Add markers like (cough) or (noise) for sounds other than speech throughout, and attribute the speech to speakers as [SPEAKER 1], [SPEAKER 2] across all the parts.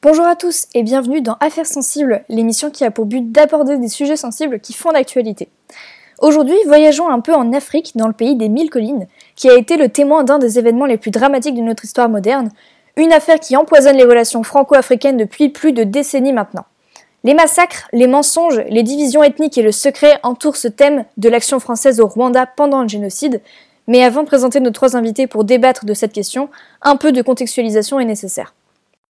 [SPEAKER 1] Bonjour à tous et bienvenue dans Affaires sensibles, l'émission qui a pour but d'aborder des sujets sensibles qui font l'actualité. Aujourd'hui, voyageons un peu en Afrique, dans le pays des mille collines, qui a été le témoin d'un des événements les plus dramatiques de notre histoire moderne, une affaire qui empoisonne les relations franco-africaines depuis plus de décennies maintenant. Les massacres, les mensonges, les divisions ethniques et le secret entourent ce thème de l'action française au Rwanda pendant le génocide, mais avant de présenter nos trois invités pour débattre de cette question, un peu de contextualisation est nécessaire.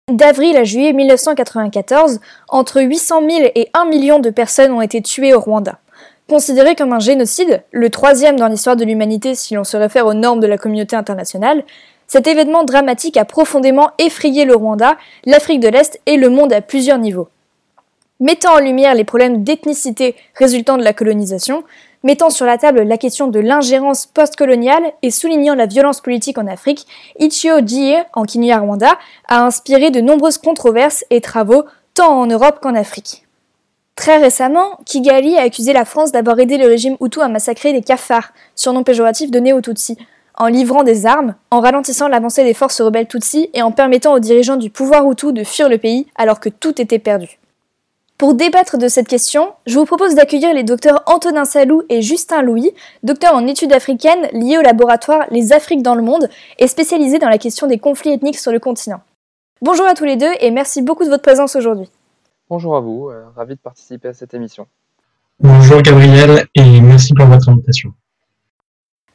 [SPEAKER 1] D'avril à juillet 1994, entre 800 000 et 1 million de personnes ont été tuées au Rwanda. Considéré comme un génocide, le troisième dans l'histoire de l'humanité si l'on se réfère aux normes de la communauté internationale, cet événement dramatique a profondément effrayé le Rwanda, l'Afrique de l'Est et le monde à plusieurs niveaux. Mettant en lumière les problèmes d'ethnicité résultant de la colonisation, mettant sur la table la question de l'ingérence postcoloniale et soulignant la violence politique en Afrique, Ichio Jie, en Kinyarwanda, a inspiré de nombreuses controverses et travaux tant en Europe qu'en Afrique. Très récemment, Kigali a accusé la France d'avoir aidé le régime Hutu à massacrer les cafards, surnom péjoratif de Néo-Tutsi, en livrant des armes, en ralentissant l'avancée des forces rebelles Tutsi et en permettant aux dirigeants du pouvoir Hutu de fuir le pays alors que tout était perdu. Pour débattre de cette question, je vous propose d'accueillir les docteurs Antonin Salou et Justin Louis, docteurs en études africaines liés au laboratoire Les Afriques dans le monde et spécialisés dans la question des conflits ethniques sur le continent. Bonjour à tous les deux et merci beaucoup de votre présence aujourd'hui.
[SPEAKER 2] Bonjour à vous, euh, ravi de participer à cette émission.
[SPEAKER 3] Bonjour Gabriel et merci pour votre invitation.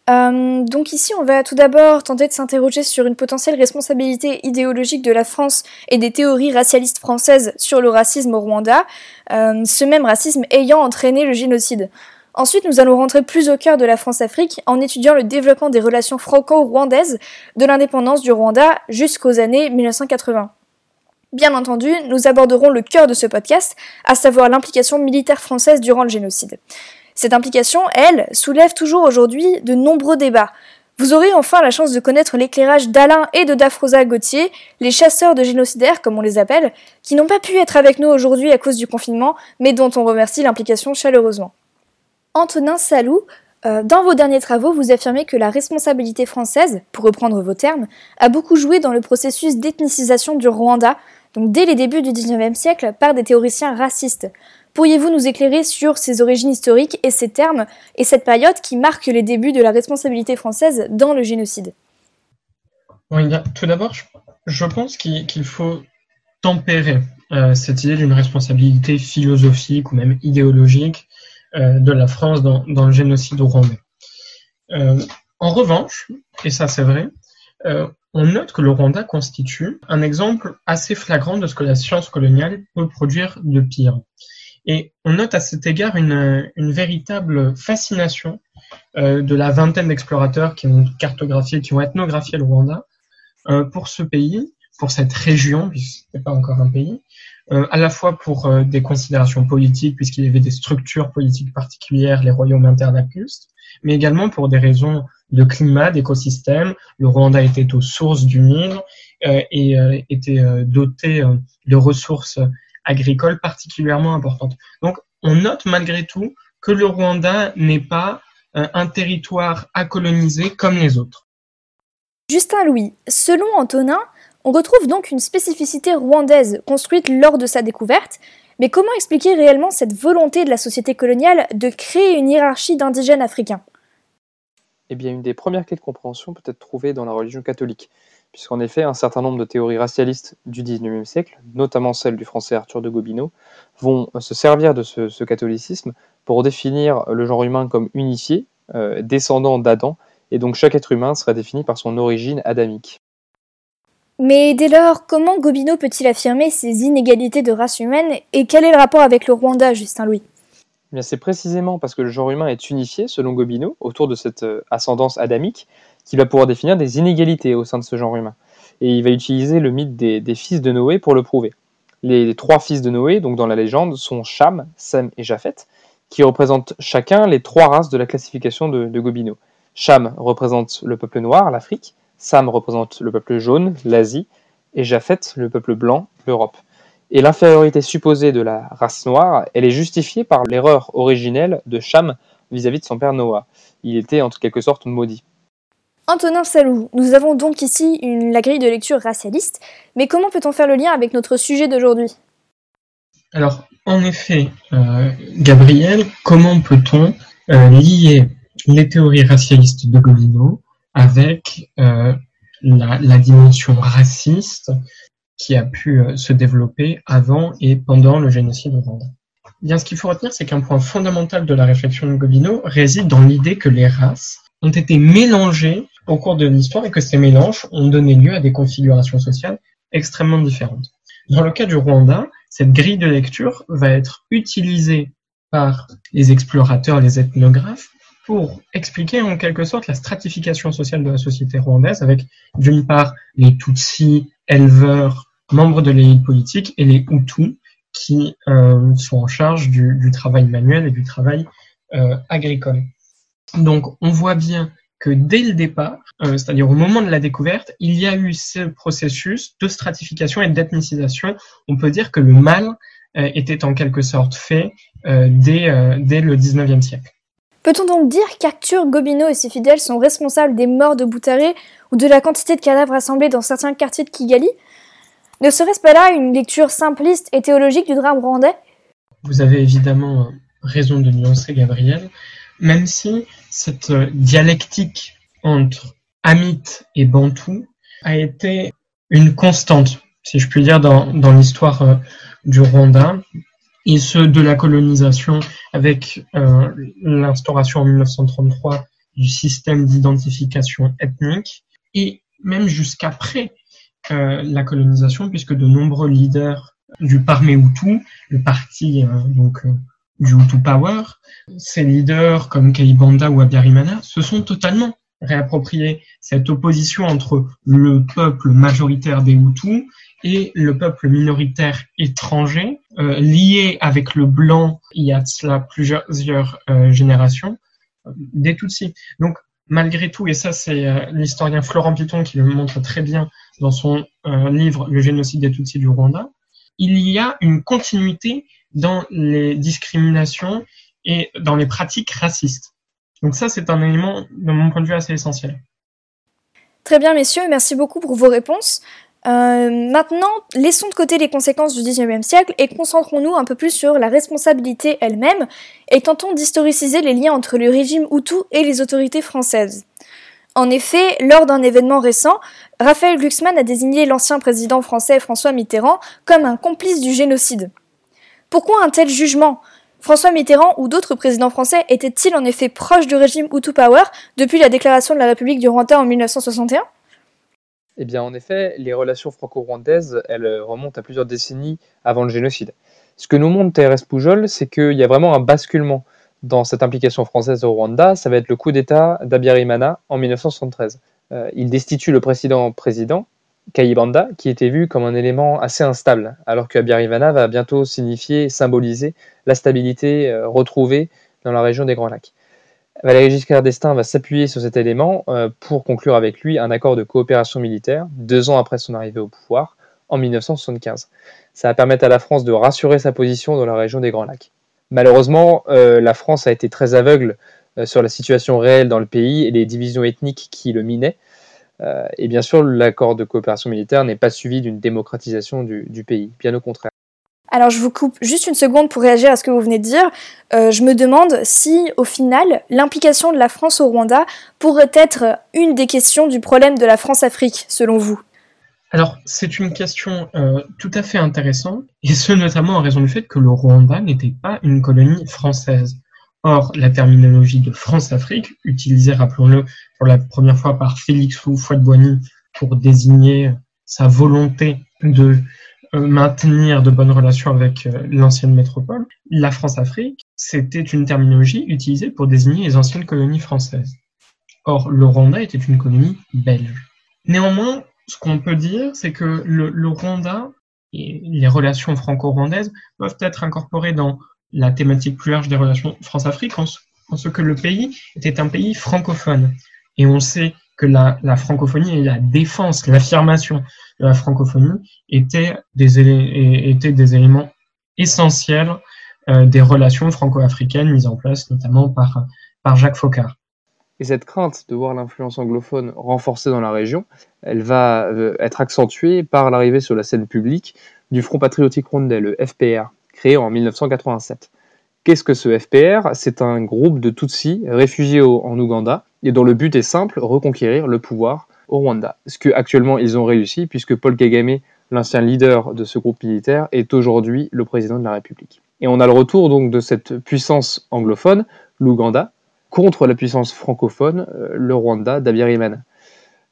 [SPEAKER 1] Euh, donc ici, on va tout d'abord tenter de s'interroger sur une potentielle responsabilité idéologique de la France et des théories racialistes françaises sur le racisme au Rwanda, euh, ce même racisme ayant entraîné le génocide. Ensuite, nous allons rentrer plus au cœur de la France-Afrique en étudiant le développement des relations franco-rwandaises de l'indépendance du Rwanda jusqu'aux années 1980. Bien entendu, nous aborderons le cœur de ce podcast, à savoir l'implication militaire française durant le génocide. Cette implication, elle, soulève toujours aujourd'hui de nombreux débats. Vous aurez enfin la chance de connaître l'éclairage d'Alain et de Dafrosa Gauthier, les chasseurs de génocidaires, comme on les appelle, qui n'ont pas pu être avec nous aujourd'hui à cause du confinement, mais dont on remercie l'implication chaleureusement. Antonin Salou, euh, dans vos derniers travaux, vous affirmez que la responsabilité française, pour reprendre vos termes, a beaucoup joué dans le processus d'ethnicisation du Rwanda, donc dès les débuts du XIXe siècle, par des théoriciens racistes. Pourriez-vous nous éclairer sur ces origines historiques et ces termes et cette période qui marque les débuts de la responsabilité française dans le génocide?
[SPEAKER 3] Tout d'abord, je pense qu'il faut tempérer euh, cette idée d'une responsabilité philosophique ou même idéologique euh, de la France dans, le génocide rwandais. Euh, en revanche, et ça c'est vrai, on note que le Rwanda constitue un exemple assez flagrant de ce que la science coloniale peut produire de pire. Et on note à cet égard une, véritable fascination euh, de la vingtaine d'explorateurs qui ont cartographié, qui ont ethnographié le Rwanda euh, pour ce pays, pour cette région, puisque ce n'est pas encore un pays, euh, à la fois pour des considérations politiques, puisqu'il y avait des structures politiques particulières, les royaumes interlacustes, mais également pour des raisons de climat, d'écosystème. Le Rwanda était aux sources du Nil et était doté de ressources agricole particulièrement importante. Donc, on note malgré tout que le Rwanda n'est pas euh, un territoire à coloniser comme les autres.
[SPEAKER 1] Justin Louis, selon Antonin, on retrouve donc une spécificité rwandaise construite lors de sa découverte, mais comment expliquer réellement cette volonté de la société coloniale de créer une hiérarchie d'indigènes africains?
[SPEAKER 2] Eh bien, une des premières clés de compréhension peut être trouvée dans la religion catholique puisqu'en effet, un certain nombre de théories racialistes du XIXe siècle, notamment celle du français Arthur de Gobineau, vont se servir de ce, catholicisme pour définir le genre humain comme unifié, euh, descendant d'Adam, et donc chaque être humain serait défini par son origine adamique.
[SPEAKER 1] Mais dès lors, comment Gobineau peut-il affirmer ces inégalités de race humaine et quel est le rapport avec le Rwanda, Justin Louis?
[SPEAKER 2] Eh c'est précisément parce que le genre humain est unifié, selon Gobineau, autour de cette euh, ascendance adamique, qu'il va pouvoir définir des inégalités au sein de ce genre humain. Et il va utiliser le mythe des, fils de Noé pour le prouver. Les, trois fils de Noé, donc dans la légende, sont Cham, Sem et Japheth, qui représentent chacun les trois races de la classification de, de Gobineau. Cham représente le peuple noir, l'Afrique, Sam représente le peuple jaune, l'Asie, et Japheth, le peuple blanc, l'Europe. Et l'infériorité supposée de la race noire, elle est justifiée par l'erreur originelle de Cham vis-à-vis de son père Noah. Il était en quelque sorte maudit.
[SPEAKER 1] Antonin Salou, nous avons donc ici la grille de lecture racialiste, mais comment peut-on faire le lien avec notre sujet d'aujourd'hui?
[SPEAKER 3] Alors, en effet, euh, Gabriel, comment peut-on euh, lier les théories racialistes de Gobineau avec euh, la, dimension raciste qui a pu se développer avant et pendant le génocide rwandais Bien, ce qu'il faut retenir, c'est qu'un point fondamental de la réflexion de Gobineau réside dans l'idée que les races ont été mélangées au cours de l'histoire et que ces mélanges ont donné lieu à des configurations sociales extrêmement différentes. Dans le cas du Rwanda, cette grille de lecture va être utilisée par les explorateurs, les ethnographes, pour expliquer en quelque sorte la stratification sociale de la société rwandaise avec d'une part les Tutsis, éleveurs, membres de l'élite politique et les Hutus qui euh, sont en charge du, travail manuel et du travail euh, agricole. Donc on voit bien que dès le départ, euh, c'est-à-dire au moment de la découverte, il y a eu ce processus de stratification et d'ethnicisation. On peut dire que le mal euh, était en quelque sorte fait euh, dès, dès le 19e siècle.
[SPEAKER 1] Peut-on donc dire qu'Arthur Gobineau et ses fidèles sont responsables des morts de Boutaré ou de la quantité de cadavres assemblés dans certains quartiers de Kigali? Ne serait-ce pas là une lecture simpliste et théologique du drame rwandais?
[SPEAKER 3] Vous avez évidemment raison de nuancer, Gabriel même si cette euh, dialectique entre Amit et Bantou a été une constante, si je puis dire, dans, dans l'histoire euh, du Rwanda, et ce de la colonisation avec euh, l'instauration en 1933 du système d'identification ethnique, et même jusqu'après euh, la colonisation, puisque de nombreux leaders du Parmé Hutu, le parti donc du Hutu Power, ces leaders comme Kaibanda ou Abiyarimana se sont totalement réappropriés cette opposition entre le peuple majoritaire des Hutus et le peuple minoritaire étranger, euh, lié avec le blanc il y a cela plusieurs euh, générations, euh, des Tutsis. Donc malgré tout, et ça c'est l'historien Florent Piton qui le montre très bien dans son livre Le génocide des Tutsis du Rwanda, il y a une continuité dans les discriminations et dans les pratiques racistes. Donc ça, c'est un élément, de mon point de vue, assez essentiel.
[SPEAKER 1] Très bien, messieurs, merci beaucoup pour vos réponses. Euh, maintenant, laissons de côté les conséquences du XIXe siècle et concentrons-nous un peu plus sur la responsabilité elle-même et tentons d'historiciser les liens entre le régime Hutu et les autorités françaises. En effet, lors d'un événement récent, Raphaël Glucksmann a désigné l'ancien président français François Mitterrand comme un complice du génocide. Pourquoi un tel jugement? François Mitterrand ou d'autres présidents français étaient-ils en effet proches du régime Hutu Power depuis la déclaration de la République du Rwanda en 1961
[SPEAKER 2] Eh bien, en effet, les relations franco-rwandaises, elles remontent à plusieurs décennies avant le génocide. Ce que nous montre Thérèse Poujol, c'est qu'il y a vraiment un basculement dans cette implication française au Rwanda. Ça va être le coup d'État d'Abiyarimana en 1973. Euh, il destitue le précédent président, Kayibanda, qui était vu comme un élément assez instable, alors que Abiyarimana va bientôt signifier, symboliser la stabilité euh, retrouvée dans la région des Grands Lacs. Valéry Giscard d'Estaing va s'appuyer sur cet élément euh, pour conclure avec lui un accord de coopération militaire, deux ans après son arrivée au pouvoir, en 1975. Ça va permettre à la France de rassurer sa position dans la région des Grands Lacs. Malheureusement, euh, la France a été très aveugle sur la situation réelle dans le pays et les divisions ethniques qui le minaient. Euh, et bien sûr, l'accord de coopération militaire n'est pas suivi d'une démocratisation du, du, pays, bien au contraire.
[SPEAKER 1] Alors je vous coupe juste une seconde pour réagir à ce que vous venez de dire. Euh, je me demande si, au final, l'implication de la France au Rwanda pourrait être une des questions du problème de la France-Afrique, selon vous?
[SPEAKER 3] Alors, c'est une question euh, tout à fait intéressante, et ce notamment en raison du fait que le Rwanda n'était pas une colonie française. Or, la terminologie de France-Afrique, utilisée, rappelons-le, pour la première fois par Félix Houphouët-Boigny pour désigner sa volonté de euh, maintenir de bonnes relations avec euh, l'ancienne métropole, la France-Afrique, c'était une terminologie utilisée pour désigner les anciennes colonies françaises. Or, le Rwanda était une colonie belge. Néanmoins, ce qu'on peut dire, c'est que le, le Rwanda et les relations franco-rwandaises doivent être incorporées dans la thématique plus large des relations France-Afrique en, ce que le pays était un pays francophone. Et on sait que la, francophonie et la défense, l'affirmation de la francophonie étaient des, éléments essentiels des relations franco-africaines mises en place notamment par, Jacques Faucard.
[SPEAKER 2] Et cette crainte de voir l'influence anglophone renforcée dans la région, elle va être accentuée par l'arrivée sur la scène publique du Front patriotique rwandais, le FPR, créé en 1987. Qu'est-ce que ce FPR C'est un groupe de Tutsis réfugiés en Ouganda et dont le but est simple, reconquérir le pouvoir au Rwanda. Ce que actuellement ils ont réussi puisque Paul Kagame, l'ancien leader de ce groupe militaire, est aujourd'hui le président de la République. Et on a le retour donc de cette puissance anglophone, l'Ouganda, contre la puissance francophone, euh, le Rwanda d'Abiyarimana.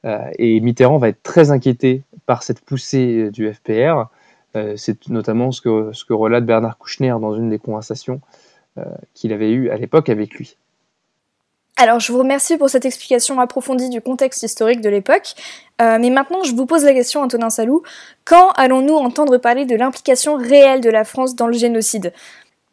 [SPEAKER 2] Euh, et Mitterrand va être très inquiété par cette poussée du FPR. Euh, c'est notamment ce que, relate Bernard Kouchner dans une des conversations qu'il avait eues à l'époque avec lui.
[SPEAKER 1] Alors, je vous remercie pour cette explication approfondie du contexte historique de l'époque. Euh, mais maintenant, je vous pose la question, Antonin Salou. Quand allons-nous entendre parler de l'implication réelle de la France dans le génocide?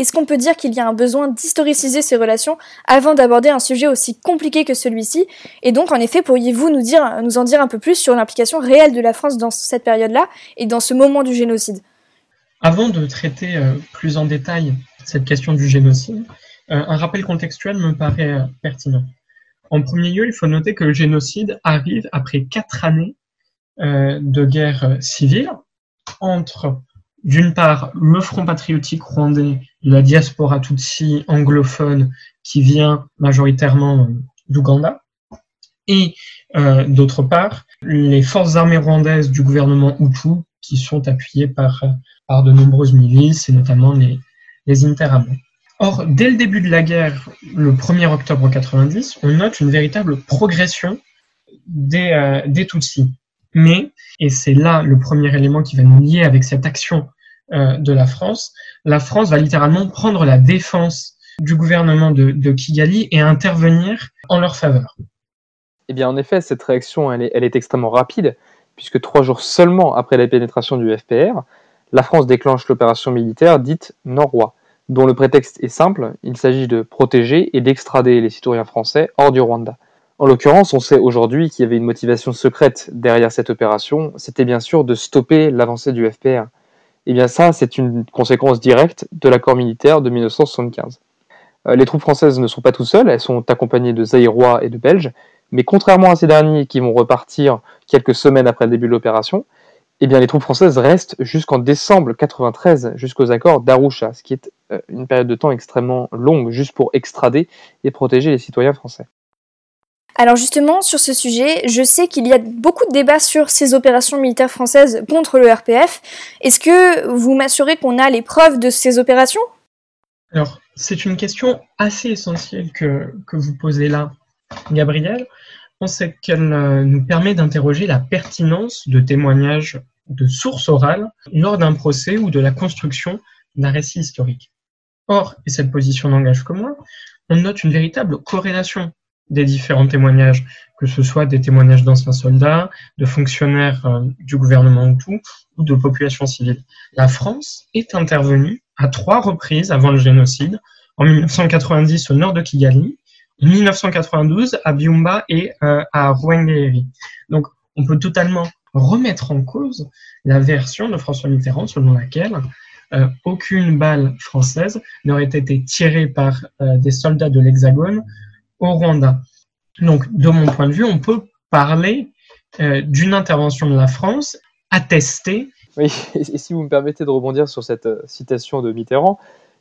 [SPEAKER 1] Est-ce qu'on peut dire qu'il y a un besoin d'historiciser ces relations avant d'aborder un sujet aussi compliqué que celui-ci? Et donc, en effet, pourriez-vous nous, dire, nous en dire un peu plus sur l'implication réelle de la France dans cette période-là et dans ce moment du génocide?
[SPEAKER 3] Avant de traiter euh, plus en détail cette question du génocide, euh, un rappel contextuel me paraît euh, pertinent. En premier lieu, il faut noter que le génocide arrive après quatre années de guerre civile entre, d'une part, le Front patriotique rwandais la diaspora tutsi anglophone qui vient majoritairement d'Ouganda, et d'autre part, les forces armées rwandaises du gouvernement Hutu qui sont appuyées par, par de nombreuses milices, et notamment les, les Interahamwe. Or, dès le début de la guerre, le 1er octobre 90, on note une véritable progression des, euh, des Tutsis. Mais, et c'est là le premier élément qui va nous lier avec cette action euh, de la France, la France va littéralement prendre la défense du gouvernement de, Kigali et intervenir en leur faveur.
[SPEAKER 2] Eh bien, en effet, cette réaction, elle est, extrêmement rapide, puisque trois jours seulement après la pénétration du FPR, la France déclenche l'opération militaire dite Nord-Roi dont le prétexte est simple, il s'agit de protéger et d'extrader les citoyens français hors du Rwanda. En l'occurrence, on sait aujourd'hui qu'il y avait une motivation secrète derrière cette opération, c'était bien sûr de stopper l'avancée du FPR. Et eh bien ça, c'est une conséquence directe de l'accord militaire de 1975. Euh, les troupes françaises ne sont pas tout seules, elles sont accompagnées de Zaïrois et de Belges, mais contrairement à ces derniers qui vont repartir quelques semaines après le début de l'opération, eh les troupes françaises restent jusqu'en décembre 93, jusqu'aux accords d'Arusha, ce qui est euh, une période de temps extrêmement longue, juste pour extrader et protéger les citoyens français.
[SPEAKER 1] Alors justement, sur ce sujet, je sais qu'il y a beaucoup de débats sur ces opérations militaires françaises contre le RPF. Est-ce que vous m'assurez qu'on a les preuves de ces opérations?
[SPEAKER 3] Alors, c'est une question assez essentielle que, vous posez là, Gabriel. On sait qu'elle euh, nous permet d'interroger la pertinence de témoignages de sources orales lors d'un procès ou de la construction d'un récit historique. Or, et cette position n'engage que moi, on note une véritable corrélation des différents témoignages, que ce soit des témoignages d'anciens soldats, de fonctionnaires euh, du gouvernement Hutu ou de populations civiles. La France est intervenue à trois reprises avant le génocide, en 1990 au nord de Kigali, en 1992 à Byumba et euh, à Ruengeri. Donc, on peut totalement remettre en cause la version de François Mitterrand selon laquelle euh, aucune balle française n'aurait été tirée par des soldats de l'Hexagone au Rwanda. Donc, de mon point de vue, on peut parler euh, d'une intervention de la France attestée.
[SPEAKER 2] Oui, et si vous me permettez de rebondir sur cette citation de Mitterrand,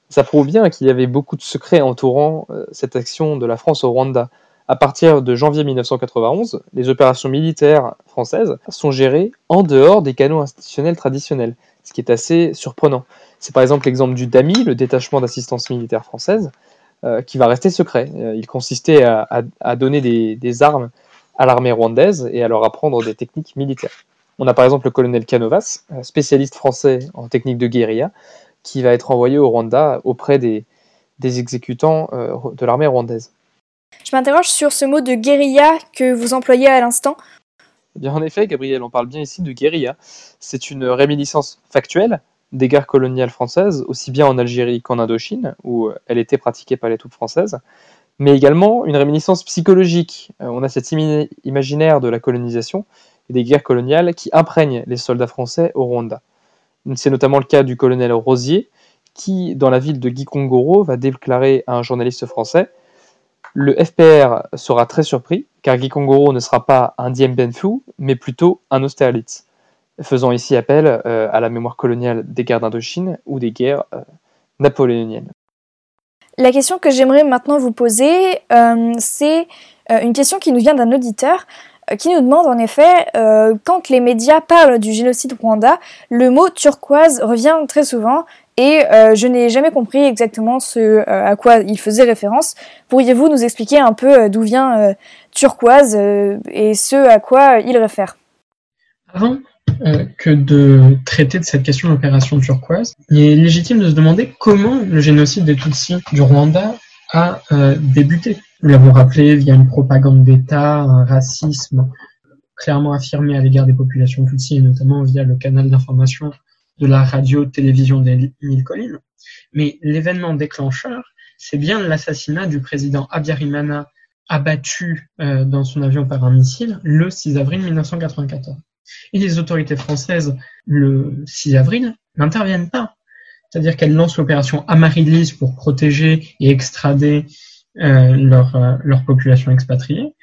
[SPEAKER 2] ça prouve bien qu'il y avait beaucoup de secrets entourant cette action de la France au Rwanda. À partir de janvier 1991, les opérations militaires françaises sont gérées en dehors des canaux institutionnels traditionnels, ce qui est assez surprenant. C'est par exemple l'exemple du DAMI, le détachement d'assistance militaire française, euh, qui va rester secret. Euh, il consistait à, donner des, armes à l'armée rwandaise et à leur apprendre des techniques militaires. On a par exemple le colonel Canovas, euh, spécialiste français en technique de guérilla, qui va être envoyé au Rwanda auprès des exécutants de l'armée rwandaise.
[SPEAKER 1] Je m'interroge sur ce mot de guérilla que vous employez à l'instant.
[SPEAKER 2] Eh bien, en effet, Gabriel, on parle bien ici de guérilla. C'est une réminiscence factuelle des guerres coloniales françaises, aussi bien en Algérie qu'en Indochine, où elle était pratiquée par les troupes françaises, mais également une réminiscence psychologique. Euh, on a cet imaginaire de la colonisation et des guerres coloniales qui imprègnent les soldats français au Rwanda. C'est notamment le cas du colonel Rosier, qui, dans la ville de Gikongoro, va déclarer à un journaliste français Le FPR sera très surpris, car Gikongoro ne sera pas un Dien Bien Phu, mais plutôt un Austerlitz, faisant ici appel euh, à la mémoire coloniale des guerres d'Indochine ou des guerres euh, napoléoniennes.
[SPEAKER 1] La question que j'aimerais maintenant vous poser, euh, c'est une question qui nous vient d'un auditeur qui nous demande en effet, quand les médias parlent du génocide Rwanda, le mot turquoise revient très souvent et je n'ai jamais compris exactement ce à quoi il faisait référence. Pourriez-vous nous expliquer un peu d'où vient turquoise et ce à quoi il réfère?
[SPEAKER 3] Avant, que de traiter de cette question d'opération turquoise. Il est légitime de se demander comment le génocide des Tutsis du Rwanda a euh, débuté. Nous l'avons rappelé via une propagande d'État, un racisme clairement affirmé à l'égard des populations Tutsis, et notamment via le canal d'information de la radio-télévision des mille collines. Mais l'événement déclencheur, c'est bien l'assassinat du président Abiyarimana abattu euh, dans son avion par un missile le 6 avril 1994. Et les autorités françaises, le 6 avril, n'interviennent pas. C'est-à-dire qu'elles lancent l'opération Amaryllis pour protéger et extrader euh, leur, euh, leur population expatriée,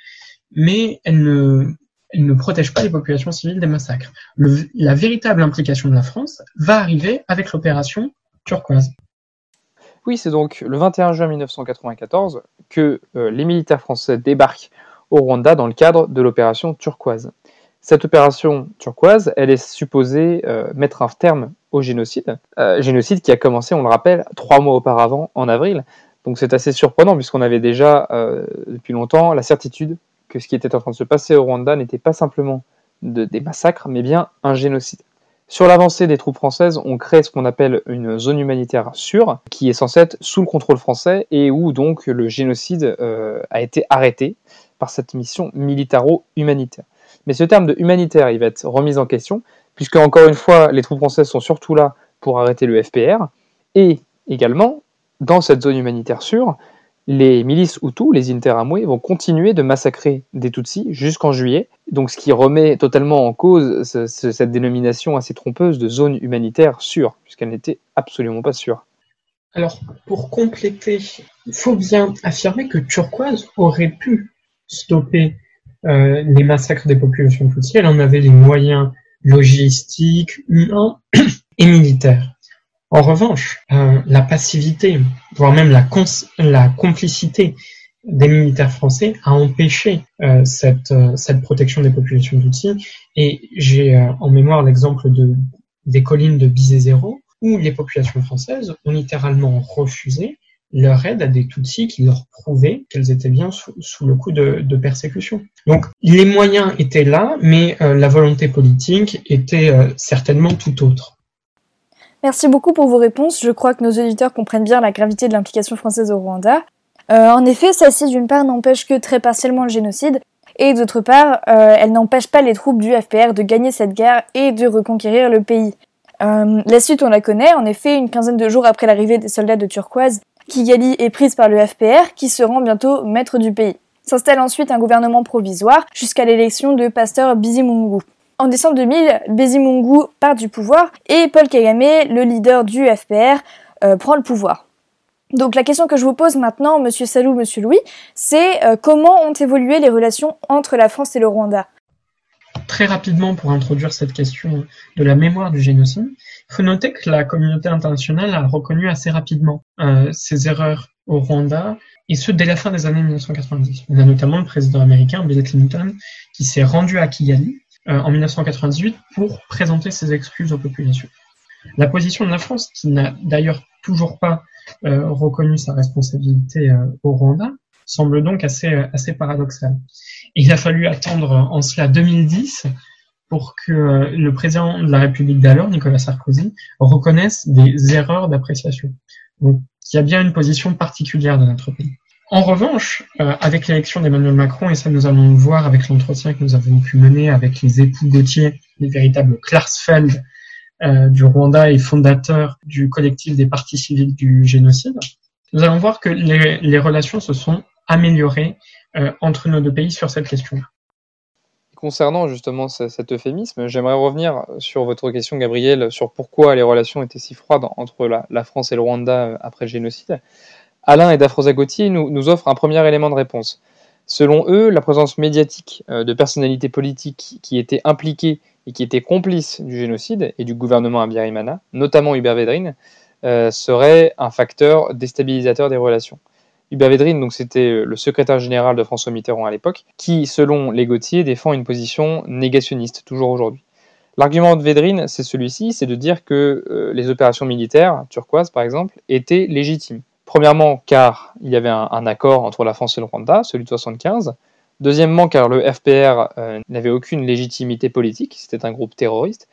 [SPEAKER 3] mais elles ne, protègent pas les populations civiles des massacres. La véritable implication de la France va arriver avec l'opération Turquoise.
[SPEAKER 2] Oui, c'est donc le 21 juin 1994 que euh, les militaires français débarquent au Rwanda dans le cadre de l'opération Turquoise. Cette opération turquoise, elle est supposée euh, mettre un terme au génocide, euh, génocide qui a commencé, on le rappelle, trois mois auparavant, en avril. Donc c'est assez surprenant puisqu'on avait déjà euh, depuis longtemps la certitude que ce qui était en train de se passer au Rwanda n'était pas simplement des massacres, mais bien un génocide. Sur l'avancée des troupes françaises, on crée ce qu'on appelle une zone humanitaire sûre, qui est censée être sous le contrôle français et où donc le génocide a été arrêté par cette mission militaro-humanitaire. Mais ce terme de humanitaire, il va être remis en question, puisque encore une fois, les troupes françaises sont surtout là pour arrêter le FPR, et également, dans cette zone humanitaire sûre, les milices Hutus, les Interamwe, vont continuer de massacrer des Tutsis jusqu'en juillet, donc ce qui remet totalement en cause cette dénomination assez trompeuse de zone humanitaire sûre, puisqu'elle n'était absolument pas sûre.
[SPEAKER 3] Alors, pour compléter, il faut bien affirmer que Turquoise aurait pu stopper euh, les massacres des populations Tutsis, elle en avait les moyens logistiques, humains (clears throat) et militaires. En revanche, euh, la passivité, voire même la, la, complicité des militaires français a empêché euh, cette, cette protection des populations Tutsis. Et j'ai en mémoire l'exemple de, des collines de Bizet-Zéro, où les populations françaises ont littéralement refusé leur aide à des Tutsis qui leur prouvaient qu'elles étaient bien sous, le coup de, persécution. Donc les moyens étaient là, mais euh, la volonté politique était euh, certainement tout autre.
[SPEAKER 1] Merci beaucoup pour vos réponses. Je crois que nos auditeurs comprennent bien la gravité de l'implication française au Rwanda. Euh, en effet, celle-ci d'une part n'empêche que très partiellement le génocide, et d'autre part, elle n'empêche pas les troupes du FPR de gagner cette guerre et de reconquérir le pays. la suite, on la connaît. En effet, une quinzaine de jours après l'arrivée des soldats de Turquoise, Kigali est prise par le FPR qui se rend bientôt maître du pays. S'installe ensuite un gouvernement provisoire jusqu'à l'élection de Pasteur Bizimungu. En décembre 2000, Bizimungu part du pouvoir et Paul Kagame, le leader du FPR, euh, prend le pouvoir. Donc la question que je vous pose maintenant, Monsieur Salou, Monsieur Louis, c'est euh, comment ont évolué les relations entre la France et le Rwanda?
[SPEAKER 3] Très rapidement, pour introduire cette question de la mémoire du génocide, faut noter que la communauté internationale a reconnu assez rapidement euh, ces erreurs au Rwanda, et ce dès la fin des années 1990. On a notamment le président américain Bill Clinton qui s'est rendu à Kigali euh, en 1998 pour présenter ses excuses aux populations. La position de la France, qui n'a d'ailleurs toujours pas euh, reconnu sa responsabilité euh, au Rwanda, semble donc assez, assez paradoxale. il a fallu attendre en cela 2010 pour que euh, le président de la République d'alors, Nicolas Sarkozy, reconnaisse des erreurs d'appréciation. Donc, il y a bien une position particulière de notre pays. En revanche, euh, avec l'élection d'Emmanuel Macron, et ça nous allons le voir avec l'entretien que nous avons pu mener avec les époux Gauthier, les véritables Klarsfeld euh, du Rwanda et fondateurs du collectif des partis civils du génocide, nous allons voir que les, les relations se sont améliorées entre nos deux pays sur cette question-là.
[SPEAKER 2] Concernant justement cet euphémisme, j'aimerais revenir sur votre question, Gabriel, sur pourquoi les relations étaient si froides entre la, France et le Rwanda euh, après le génocide. Alain et Dafrosa Gauthier nous, offrent un premier élément de réponse. Selon eux, la présence médiatique euh, de personnalités politiques qui étaient impliquées et qui étaient complices du génocide et du gouvernement Abiyarimana, notamment Hubert Védrine, euh, serait un facteur déstabilisateur des relations. Hubert Védrine, donc c'était euh, le secrétaire général de François Mitterrand à l'époque, qui, selon les Gauthier, défend une position négationniste, toujours aujourd'hui. L'argument de Védrine, c'est celui-ci, c'est de dire que euh, les opérations militaires, turquoises par exemple, étaient légitimes. Premièrement, car il y avait un, accord entre la France et le Rwanda, celui de 75. Deuxièmement, car le FPR euh, n'avait aucune légitimité politique, c'était un groupe terroriste.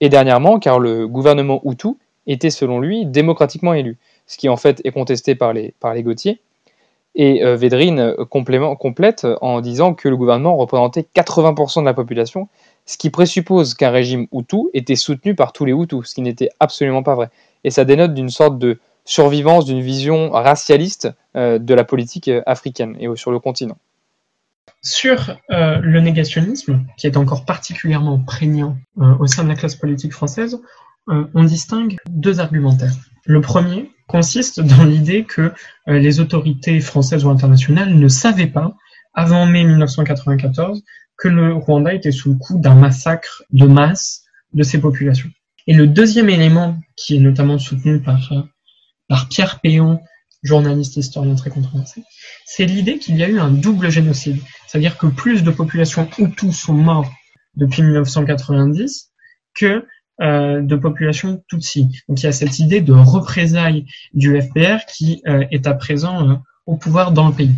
[SPEAKER 2] Et dernièrement, car le gouvernement Hutu était selon lui démocratiquement élu, ce qui en fait est contesté par les, par les. Et euh, Védrine euh, complète en disant que le gouvernement représentait 80% de la population, ce qui présuppose qu'un régime Hutu était soutenu par tous les Hutus, ce qui n'était absolument pas vrai. Et ça dénote d'une sorte de survivance d'une vision racialiste euh, de la politique africaine et sur le continent.
[SPEAKER 3] Sur le négationnisme, qui est encore particulièrement prégnant au sein de la classe politique française, on distingue deux argumentaires. Le premier consiste dans l'idée que euh, les autorités françaises ou internationales ne savaient pas, avant mai 1994, que le Rwanda était sous le coup d'un massacre de masse de ses populations. Et le deuxième élément, qui est notamment soutenu par, euh, Pierre Péon, journaliste historien très controversé, c'est l'idée qu'il y a eu un double génocide. C'est-à-dire que plus de populations Hutus sont mortes depuis 1990 que de population Tutsi. Donc il y a cette idée de représailles du FPR qui euh, est à présent euh, au pouvoir dans le pays.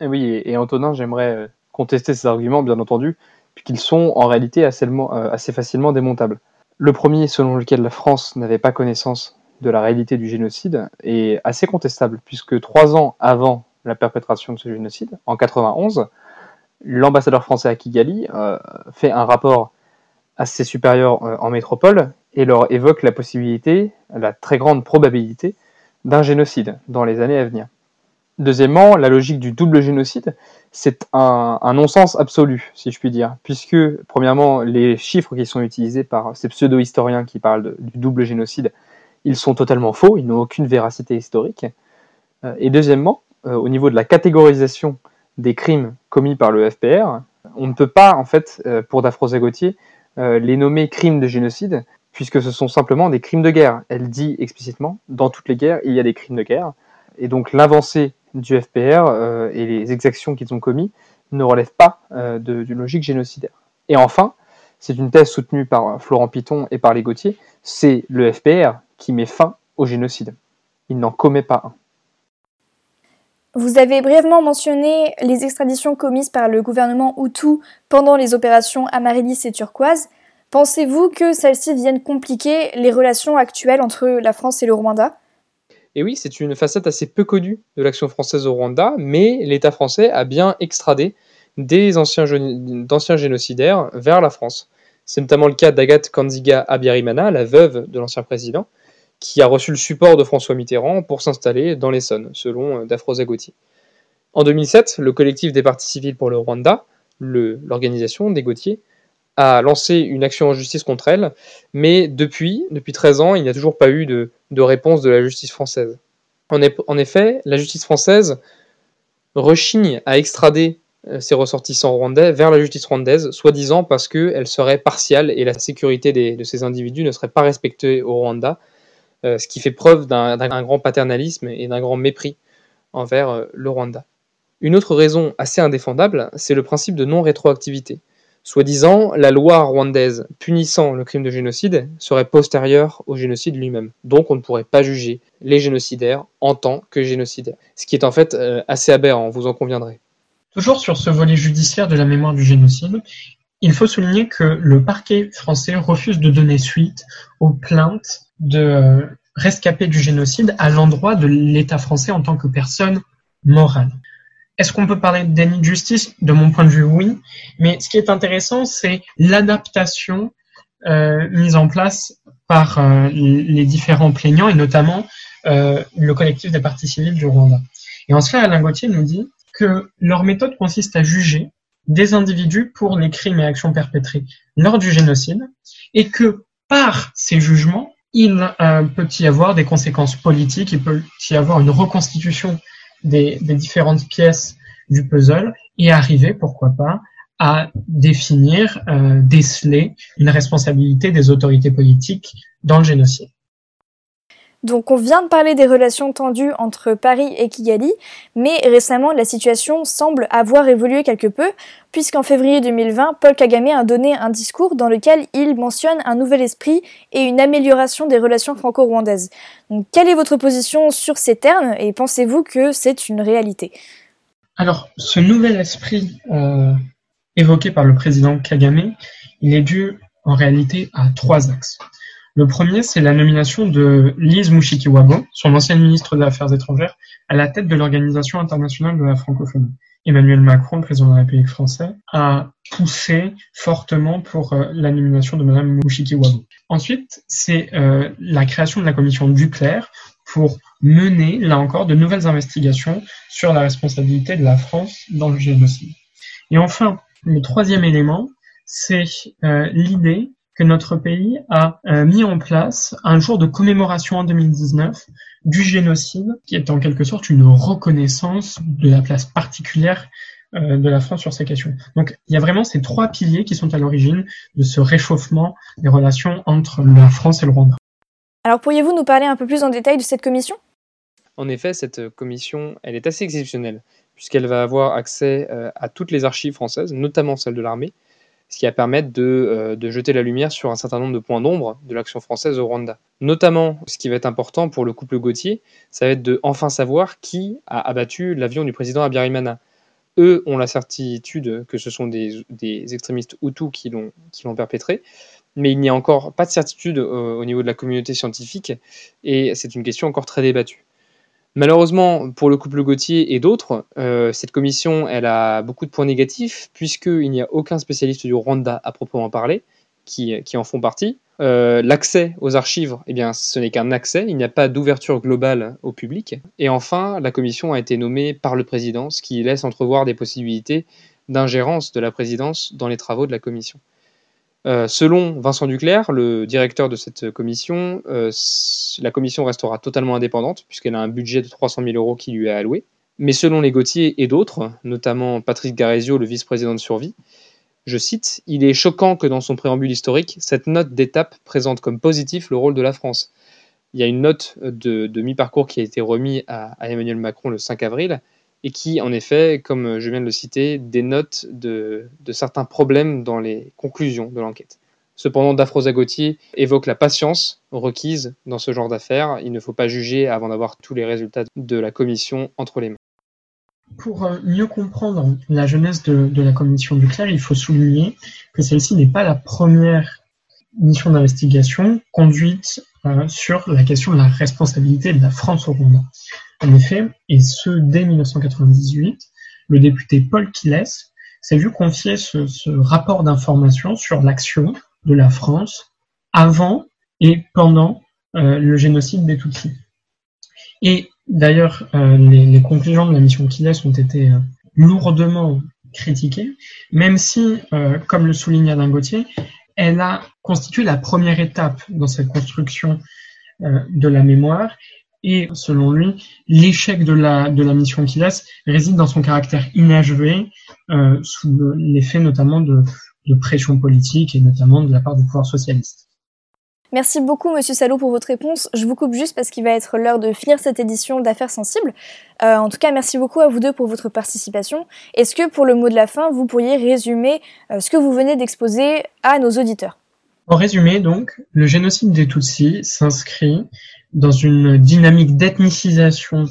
[SPEAKER 2] Et oui, et, Antonin, j'aimerais contester ces arguments, bien entendu, puisqu'ils sont en réalité assez, assez facilement démontables. Le premier, selon lequel la France n'avait pas connaissance de la réalité du génocide, est assez contestable, puisque trois ans avant la perpétration de ce génocide, en 91, l'ambassadeur français à Kigali fait un rapport assez supérieurs euh, en métropole et leur évoque la possibilité, la très grande probabilité d'un génocide dans les années à venir. Deuxièmement, la logique du double génocide, c'est un, non-sens absolu, si je puis dire, puisque, premièrement, les chiffres qui sont utilisés par ces pseudo-historiens qui parlent du double génocide, ils sont totalement faux, ils n'ont aucune véracité historique. Euh, et deuxièmement, euh, au niveau de la catégorisation des crimes commis par le FPR, on ne peut pas, en fait, pour Dafrosa Gauthier, les nommer crimes de génocide, puisque ce sont simplement des crimes de guerre. Elle dit explicitement, dans toutes les guerres, il y a des crimes de guerre. Et donc l'avancée du FPR euh, et les exactions qu'ils ont commis ne relèvent pas euh, d'une logique génocidaire. Et enfin, c'est une thèse soutenue par Florent Piton et par les Gauthier, c'est le FPR qui met fin au génocide. Il n'en commet pas un.
[SPEAKER 1] Vous avez brièvement mentionné les extraditions commises par le gouvernement Hutu pendant les opérations Amaryllis et Turquoise. Pensez-vous que celles-ci viennent compliquer les relations actuelles entre la France et le Rwanda?
[SPEAKER 2] Et oui, c'est une facette assez peu connue de l'action française au Rwanda, mais l'État français a bien extradé des anciens, d'anciens génocidaires vers la France. C'est notamment le cas d'Agathe Kanziga Abiyarimana, la veuve de l'ancien président, qui a reçu le support de François Mitterrand pour s'installer dans l'Essonne, selon euh, Dafrosa Gauthier. En 2007, le collectif des partis civils pour le Rwanda, l'organisation des Gauthier, a lancé une action en justice contre elle, mais depuis, depuis 13 ans, il n'y a toujours pas eu de, réponse de la justice française. En, effet, la justice française rechigne à extrader euh, ses ressortissants rwandais vers la justice rwandaise, soi-disant parce qu'elle serait partiale et la sécurité de ces individus ne serait pas respectée au Rwanda, ce qui fait preuve d'un grand paternalisme et d'un grand mépris envers euh, le Rwanda. Une autre raison assez indéfendable, c'est le principe de non-rétroactivité. Soi-disant, la loi rwandaise punissant le crime de génocide serait postérieure au génocide lui-même. Donc on ne pourrait pas juger les génocidaires en tant que génocidaires. Ce qui est en fait euh, assez aberrant, vous en conviendrez.
[SPEAKER 3] Toujours sur ce volet judiciaire de la mémoire du génocide, il faut souligner que le parquet français refuse de donner suite aux plaintes de euh, rescapés du génocide à l'endroit de l'État français en tant que personne morale. Est-ce qu'on peut parler de de justice? De mon point de vue, oui. Mais ce qui est intéressant, c'est l'adaptation euh, mise en place par euh, les différents plaignants et notamment le collectif des partis civils du Rwanda. Et en cela, Alain Gauthier nous dit que leur méthode consiste à juger des individus pour les crimes et actions perpétrés lors du génocide et que par ces jugements, il euh, peut y avoir des conséquences politiques, il peut y avoir une reconstitution des, différentes pièces du puzzle et arriver, pourquoi pas, à définir, euh, déceler une responsabilité des autorités politiques dans le génocide.
[SPEAKER 1] Donc on vient de parler des relations tendues entre Paris et Kigali, mais récemment la situation semble avoir évolué quelque peu, puisqu'en février 2020, Paul Kagame a donné un discours dans lequel il mentionne un nouvel esprit et une amélioration des relations franco-rwandaises. Donc quelle est votre position sur ces termes et pensez-vous que c'est une réalité?
[SPEAKER 3] Alors ce nouvel esprit euh, évoqué par le président Kagame, il est dû en réalité à trois axes. Le premier, c'est la nomination de Lise Mushikiwabo, son ancienne ministre des Affaires étrangères, à la tête de l'Organisation internationale de la francophonie. Emmanuel Macron, président de la République française, a poussé fortement pour euh, la nomination de Madame Mushikiwabo. Ensuite, c'est euh, la création de la commission Duclerc pour mener, là encore, de nouvelles investigations sur la responsabilité de la France dans le génocide. Et enfin, le troisième élément, c'est euh, l'idée que notre pays a euh, mis en place un jour de commémoration en 2019 du génocide, qui est en quelque sorte une reconnaissance de la place particulière euh, de la France sur ces questions. Donc il y a vraiment ces trois piliers qui sont à l'origine de ce réchauffement des relations entre la France et le Rwanda.
[SPEAKER 1] Alors pourriez-vous nous parler un peu plus en détail de cette commission?
[SPEAKER 2] En effet, cette commission, elle est assez exceptionnelle puisqu'elle va avoir accès euh, à toutes les archives françaises, notamment celles de l'armée, ce qui va permettre euh, de, jeter la lumière sur un certain nombre de points d'ombre de l'action française au Rwanda. Notamment, ce qui va être important pour le couple Gauthier, ça va être de enfin savoir qui a abattu l'avion du président Abiyarimana. Eux ont la certitude que ce sont des, extrémistes Hutus qui l'ont perpétré, mais il n'y a encore pas de certitude euh, au niveau de la communauté scientifique, et c'est une question encore très débattue. Malheureusement, pour le couple Gauthier et d'autres, euh, cette commission elle a beaucoup de points négatifs, puisqu'il n'y a aucun spécialiste du Rwanda à proprement parler qui, en font partie. Euh, l'accès aux archives, eh ce n'est qu'un accès, il n'y a pas d'ouverture globale au public. Et enfin, la commission a été nommée par le président, ce qui laisse entrevoir des possibilités d'ingérence de la présidence dans les travaux de la commission. Euh, selon Vincent Duclerc, le directeur de cette commission, euh, la commission restera totalement indépendante puisqu'elle a un budget de 300 000 euros qui lui est alloué. Mais selon les Gauthier et d'autres, notamment Patrice Garezio, le vice-président de Survie, je cite, Il est choquant que dans son préambule historique, cette note d'étape présente comme positif le rôle de la France. Il y a une note de, mi-parcours qui a été remise à Emmanuel Macron le 5 avril, et qui, en effet, comme je viens de le citer, dénote de, certains problèmes dans les conclusions de l'enquête. Cependant, Dafrosa Gauthier évoque la patience requise dans ce genre d'affaires. Il ne faut pas juger avant d'avoir tous les résultats de la commission entre les mains.
[SPEAKER 3] Pour euh, mieux comprendre la jeunesse de, de la commission Duclerc, il faut souligner que celle-ci n'est pas la première mission d'investigation conduite euh, sur la question de la responsabilité de la France au Rwanda. En effet, et ce dès 1998, le député Paul Quiles s'est vu confier ce, rapport d'information sur l'action de la France avant et pendant euh, le génocide des Tutsis. Et d'ailleurs, euh, les, conclusions de la mission Quiles ont été euh, lourdement critiquées, même si, comme le souligne Alain Gauthier, elle a constitué la première étape dans cette construction de la mémoire et selon lui, l'échec de la, de la mission laisse réside dans son caractère inachevé, euh, sous l'effet notamment de, de pression politique et notamment de la part du pouvoir socialiste.
[SPEAKER 1] Merci beaucoup, Monsieur Salot, pour votre réponse. Je vous coupe juste parce qu'il va être l'heure de finir cette édition d'Affaires Sensibles. Euh, en tout cas, merci beaucoup à vous deux pour votre participation. Est-ce que, pour le mot de la fin, vous pourriez résumer euh, ce que vous venez d'exposer à nos auditeurs?
[SPEAKER 3] En résumé, donc, le génocide des Tutsis s'inscrit dans une dynamique d'ethnicisation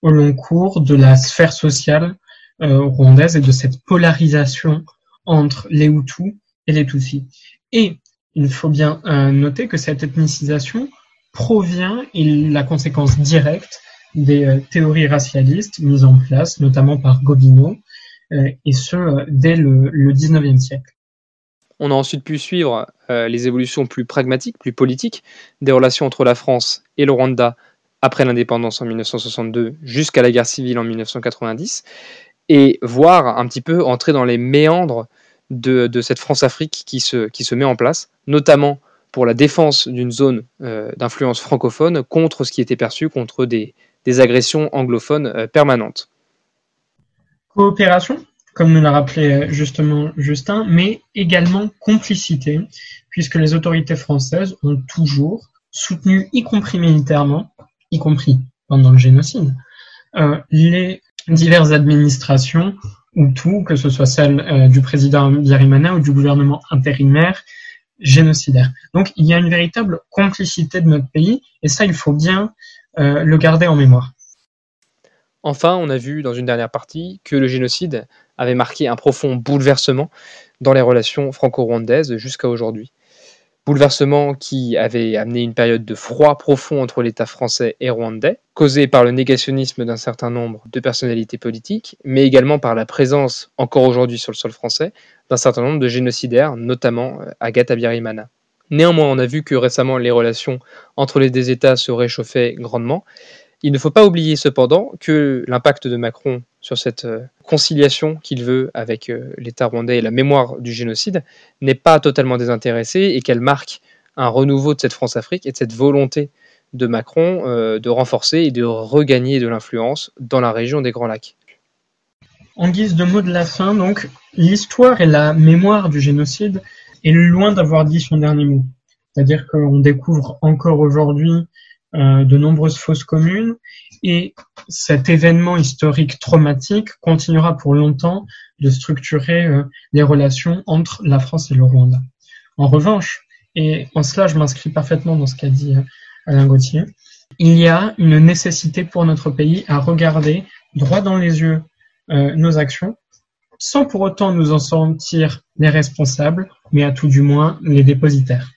[SPEAKER 3] au long cours de la sphère sociale euh, rwandaise et de cette polarisation entre les Hutus et les Tutsis. Et il faut bien euh, noter que cette ethnicisation provient, et la conséquence directe, des euh, théories racialistes mises en place, notamment par Gobineau, et ce, dès le, le 19e siècle.
[SPEAKER 2] On a ensuite pu suivre euh, les évolutions plus pragmatiques, plus politiques des relations entre la France et le Rwanda après l'indépendance en 1962 jusqu'à la guerre civile en 1990. et voir un petit peu entrer dans les méandres de, cette France-Afrique qui se, qui se met en place, notamment pour la défense d'une zone euh, d'influence francophone contre ce qui était perçu contre des, agressions anglophones euh, permanentes.
[SPEAKER 3] Coopération, comme nous l'a rappelé euh, justement Justin, mais également complicité, puisque les autorités françaises ont toujours soutenu, y compris militairement, y compris pendant le génocide, les diverses administrations ou tout, que ce soit celle euh, du président Biarimana ou du gouvernement intérimaire génocidaire. Donc il y a une véritable complicité de notre pays et ça, il faut bien euh, le garder en mémoire.
[SPEAKER 2] Enfin, on a vu dans une dernière partie que le génocide avait marqué un profond bouleversement dans les relations franco-rwandaises jusqu'à aujourd'hui bouleversement qui avait amené une période de froid profond entre l'État français et rwandais, causé par le négationnisme d'un certain nombre de personnalités politiques, mais également par la présence, encore aujourd'hui sur le sol français, d'un certain nombre de génocidaires, notamment euh, Agatha Abiyarimana. Néanmoins, on a vu que récemment les relations entre les deux États se réchauffaient grandement, il ne faut pas oublier cependant que l'impact de Macron sur cette euh, conciliation qu'il veut avec euh, l'État rwandais et la mémoire du génocide n'est pas totalement désintéressé et qu'elle marque un renouveau de cette France-Afrique et de cette volonté de Macron euh, de renforcer et de regagner de l'influence dans la région des Grands Lacs.
[SPEAKER 3] En guise de mot de la fin, donc, l'histoire et la mémoire du génocide est loin d'avoir dit son dernier mot. C'est-à-dire qu'on découvre encore aujourd'hui de nombreuses fausses communes et cet événement historique traumatique continuera pour longtemps de structurer euh, les relations entre la France et le Rwanda. En revanche, et en cela je m'inscris parfaitement dans ce qu'a dit euh, Alain Gauthier, il y a une nécessité pour notre pays à regarder droit dans les yeux nos actions, sans pour autant nous en sentir les responsables, mais à tout du moins les dépositaires.